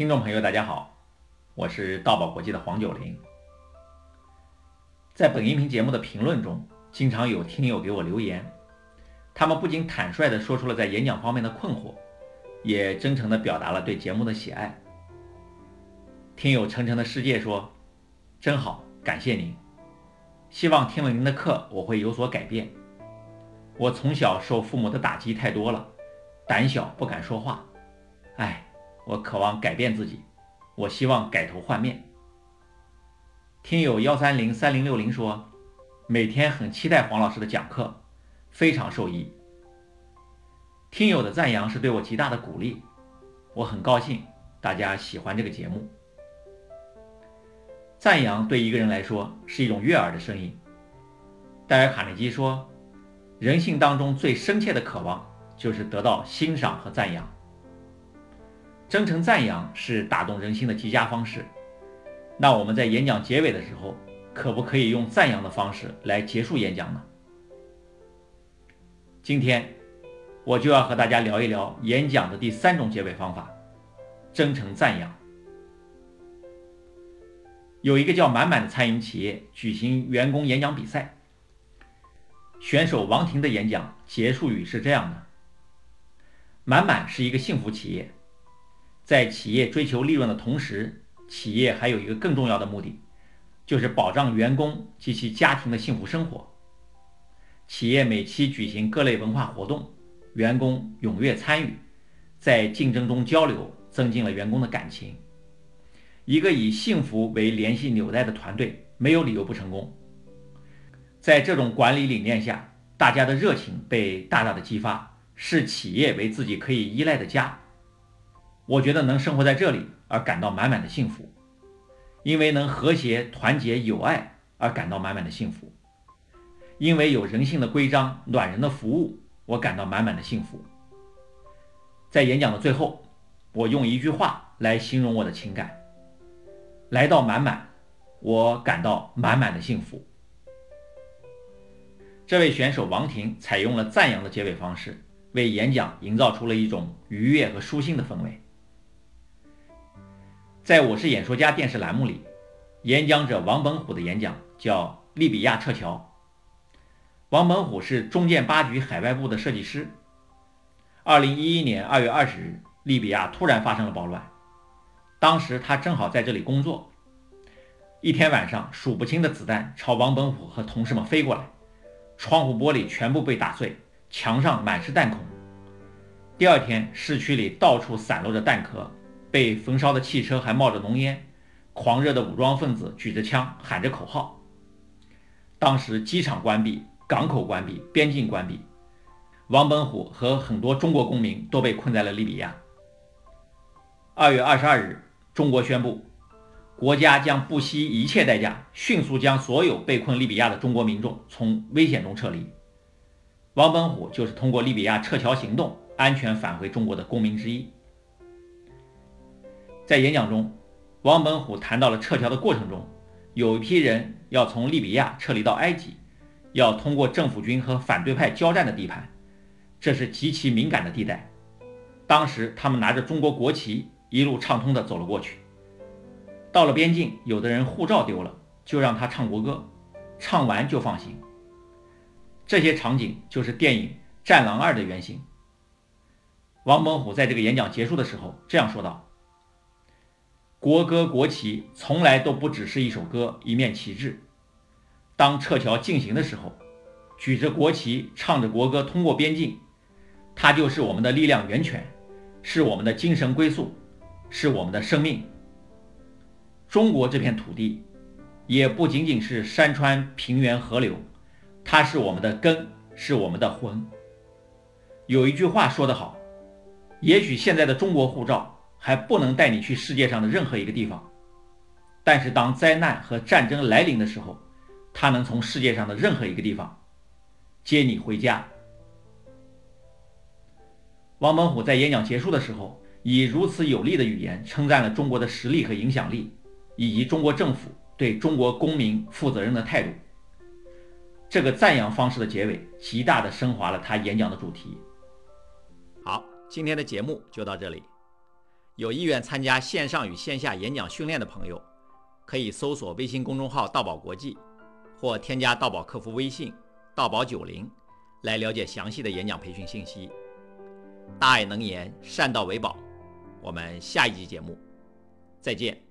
听众朋友，大家好，我是道宝国际的黄九龄。在本音频节目的评论中，经常有听友给我留言，他们不仅坦率地说出了在演讲方面的困惑，也真诚地表达了对节目的喜爱。听友晨晨的世界说：“真好，感谢您。希望听了您的课，我会有所改变。我从小受父母的打击太多了，胆小不敢说话。哎。”我渴望改变自己，我希望改头换面。听友幺三零三零六零说，每天很期待黄老师的讲课，非常受益。听友的赞扬是对我极大的鼓励，我很高兴大家喜欢这个节目。赞扬对一个人来说是一种悦耳的声音。戴尔·卡内基说，人性当中最深切的渴望就是得到欣赏和赞扬。真诚赞扬是打动人心的极佳方式。那我们在演讲结尾的时候，可不可以用赞扬的方式来结束演讲呢？今天我就要和大家聊一聊演讲的第三种结尾方法——真诚赞扬。有一个叫满满的餐饮企业举行员工演讲比赛，选手王婷的演讲结束语是这样的：“满满是一个幸福企业。”在企业追求利润的同时，企业还有一个更重要的目的，就是保障员工及其家庭的幸福生活。企业每期举行各类文化活动，员工踊跃参与，在竞争中交流，增进了员工的感情。一个以幸福为联系纽带的团队，没有理由不成功。在这种管理理念下，大家的热情被大大的激发，视企业为自己可以依赖的家。我觉得能生活在这里而感到满满的幸福，因为能和谐、团结、友爱而感到满满的幸福，因为有人性的规章、暖人的服务，我感到满满的幸福。在演讲的最后，我用一句话来形容我的情感：来到满满，我感到满满的幸福。这位选手王婷采用了赞扬的结尾方式，为演讲营造出了一种愉悦和舒心的氛围。在我是演说家电视栏目里，演讲者王本虎的演讲叫《利比亚撤侨》。王本虎是中建八局海外部的设计师。二零一一年二月二十日，利比亚突然发生了暴乱，当时他正好在这里工作。一天晚上，数不清的子弹朝王本虎和同事们飞过来，窗户玻璃全部被打碎，墙上满是弹孔。第二天，市区里到处散落着弹壳。被焚烧的汽车还冒着浓烟，狂热的武装分子举着枪喊着口号。当时机场关闭，港口关闭，边境关闭，王本虎和很多中国公民都被困在了利比亚。二月二十二日，中国宣布，国家将不惜一切代价，迅速将所有被困利比亚的中国民众从危险中撤离。王本虎就是通过利比亚撤侨行动安全返回中国的公民之一。在演讲中，王本虎谈到了撤侨的过程中，有一批人要从利比亚撤离到埃及，要通过政府军和反对派交战的地盘，这是极其敏感的地带。当时他们拿着中国国旗，一路畅通地走了过去。到了边境，有的人护照丢了，就让他唱国歌，唱完就放行。这些场景就是电影《战狼二》的原型。王本虎在这个演讲结束的时候这样说道。国歌、国旗从来都不只是一首歌、一面旗帜。当撤侨进行的时候，举着国旗、唱着国歌通过边境，它就是我们的力量源泉，是我们的精神归宿，是我们的生命。中国这片土地，也不仅仅是山川、平原、河流，它是我们的根，是我们的魂。有一句话说得好，也许现在的中国护照。还不能带你去世界上的任何一个地方，但是当灾难和战争来临的时候，他能从世界上的任何一个地方接你回家。王本虎在演讲结束的时候，以如此有力的语言称赞了中国的实力和影响力，以及中国政府对中国公民负责任的态度。这个赞扬方式的结尾，极大的升华了他演讲的主题。好，今天的节目就到这里。有意愿参加线上与线下演讲训练的朋友，可以搜索微信公众号“道宝国际”，或添加道宝客服微信“道宝九零”来了解详细的演讲培训信息。大爱能言，善道为宝。我们下一集节目再见。